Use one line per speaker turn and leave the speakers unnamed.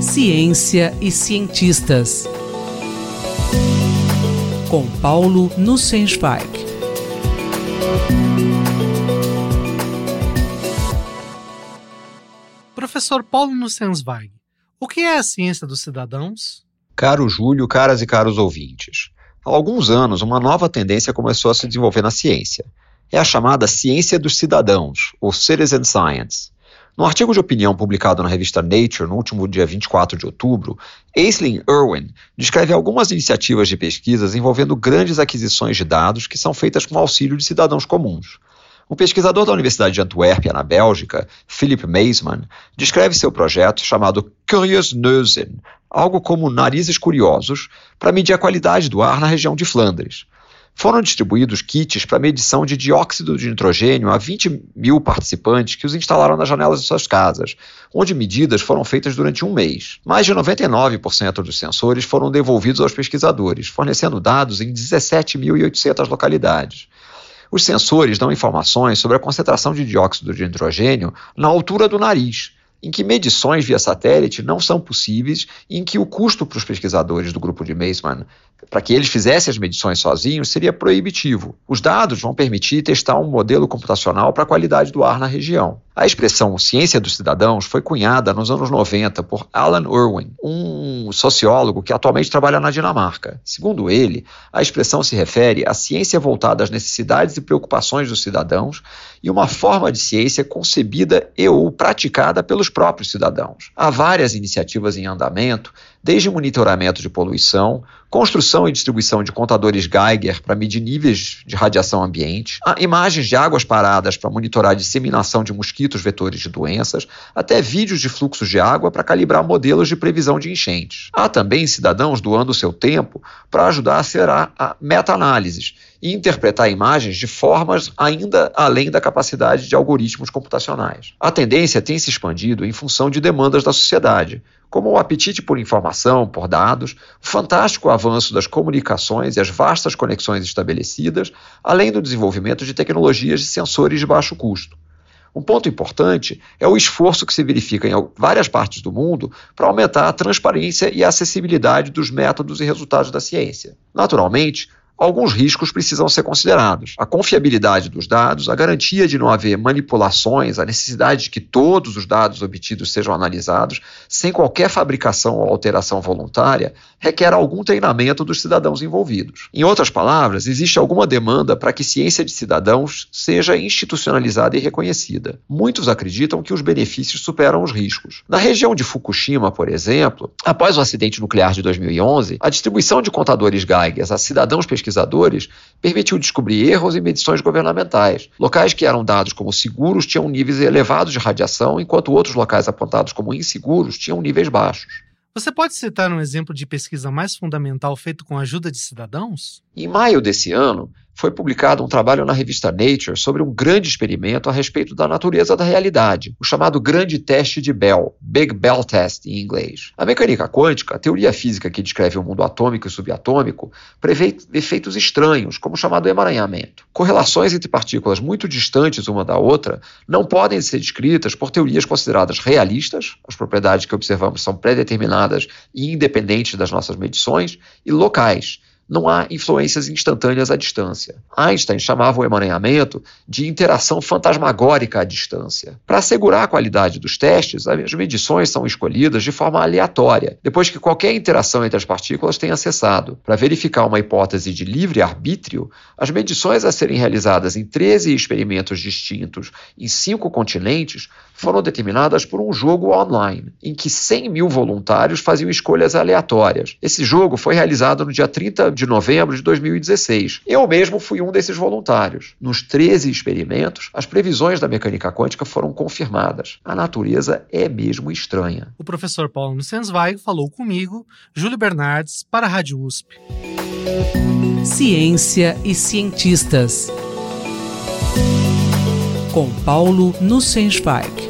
Ciência e cientistas. Com Paulo Nussensweig.
Professor Paulo Nussensweig, o que é a ciência dos cidadãos?
Caro Júlio, caras e caros ouvintes. Há alguns anos, uma nova tendência começou a se desenvolver na ciência. É a chamada ciência dos cidadãos, ou citizen science. No artigo de opinião publicado na revista Nature no último dia 24 de outubro, Aislinn Irwin descreve algumas iniciativas de pesquisas envolvendo grandes aquisições de dados que são feitas com auxílio de cidadãos comuns. Um pesquisador da Universidade de Antuérpia, na Bélgica, Philip Meisman, descreve seu projeto chamado Curious Neuzen, algo como narizes curiosos, para medir a qualidade do ar na região de Flandres. Foram distribuídos kits para medição de dióxido de nitrogênio a 20 mil participantes que os instalaram nas janelas de suas casas, onde medidas foram feitas durante um mês. Mais de 99% dos sensores foram devolvidos aos pesquisadores, fornecendo dados em 17.800 localidades. Os sensores dão informações sobre a concentração de dióxido de nitrogênio na altura do nariz, em que medições via satélite não são possíveis e em que o custo para os pesquisadores do grupo de Maisman para que eles fizessem as medições sozinhos seria proibitivo. Os dados vão permitir testar um modelo computacional para a qualidade do ar na região. A expressão ciência dos cidadãos foi cunhada nos anos 90 por Alan Irwin, um sociólogo que atualmente trabalha na Dinamarca. Segundo ele, a expressão se refere à ciência voltada às necessidades e preocupações dos cidadãos e uma forma de ciência concebida e ou praticada pelos próprios cidadãos. Há várias iniciativas em andamento desde monitoramento de poluição, construção e distribuição de contadores Geiger para medir níveis de radiação ambiente, imagens de águas paradas para monitorar a disseminação de mosquitos vetores de doenças, até vídeos de fluxos de água para calibrar modelos de previsão de enchentes. Há também cidadãos doando seu tempo para ajudar a acelerar a meta-análises e interpretar imagens de formas ainda além da capacidade de algoritmos computacionais. A tendência tem se expandido em função de demandas da sociedade, como o apetite por informação, por dados, o fantástico avanço das comunicações e as vastas conexões estabelecidas, além do desenvolvimento de tecnologias de sensores de baixo custo. Um ponto importante é o esforço que se verifica em várias partes do mundo para aumentar a transparência e a acessibilidade dos métodos e resultados da ciência. Naturalmente, alguns riscos precisam ser considerados. A confiabilidade dos dados, a garantia de não haver manipulações, a necessidade de que todos os dados obtidos sejam analisados sem qualquer fabricação ou alteração voluntária, requer algum treinamento dos cidadãos envolvidos. Em outras palavras, existe alguma demanda para que ciência de cidadãos seja institucionalizada e reconhecida. Muitos acreditam que os benefícios superam os riscos. Na região de Fukushima, por exemplo, após o acidente nuclear de 2011, a distribuição de contadores Geiger a cidadãos pesquisadores pesquisadores permitiu descobrir erros em medições governamentais. Locais que eram dados como seguros tinham níveis elevados de radiação, enquanto outros locais apontados como inseguros tinham níveis baixos.
Você pode citar um exemplo de pesquisa mais fundamental feito com a ajuda de cidadãos?
Em maio desse ano, foi publicado um trabalho na revista Nature sobre um grande experimento a respeito da natureza da realidade, o chamado Grande Teste de Bell, Big Bell Test em inglês. A mecânica quântica, a teoria física que descreve o mundo atômico e subatômico, prevê efeitos estranhos, como o chamado emaranhamento. Correlações entre partículas muito distantes uma da outra não podem ser descritas por teorias consideradas realistas, as propriedades que observamos são pré-determinadas e independentes das nossas medições, e locais, não há influências instantâneas à distância. Einstein chamava o emaranhamento de interação fantasmagórica à distância. Para assegurar a qualidade dos testes, as medições são escolhidas de forma aleatória, depois que qualquer interação entre as partículas tenha cessado. Para verificar uma hipótese de livre arbítrio, as medições a serem realizadas em 13 experimentos distintos em cinco continentes foram determinadas por um jogo online, em que 100 mil voluntários faziam escolhas aleatórias. Esse jogo foi realizado no dia 30 de novembro de 2016. Eu mesmo fui um desses voluntários. Nos 13 experimentos, as previsões da mecânica quântica foram confirmadas. A natureza é mesmo estranha.
O professor Paulo Nussensweig falou comigo, Júlio Bernardes, para a Rádio USP.
Ciência e cientistas. Com Paulo Nussensweig.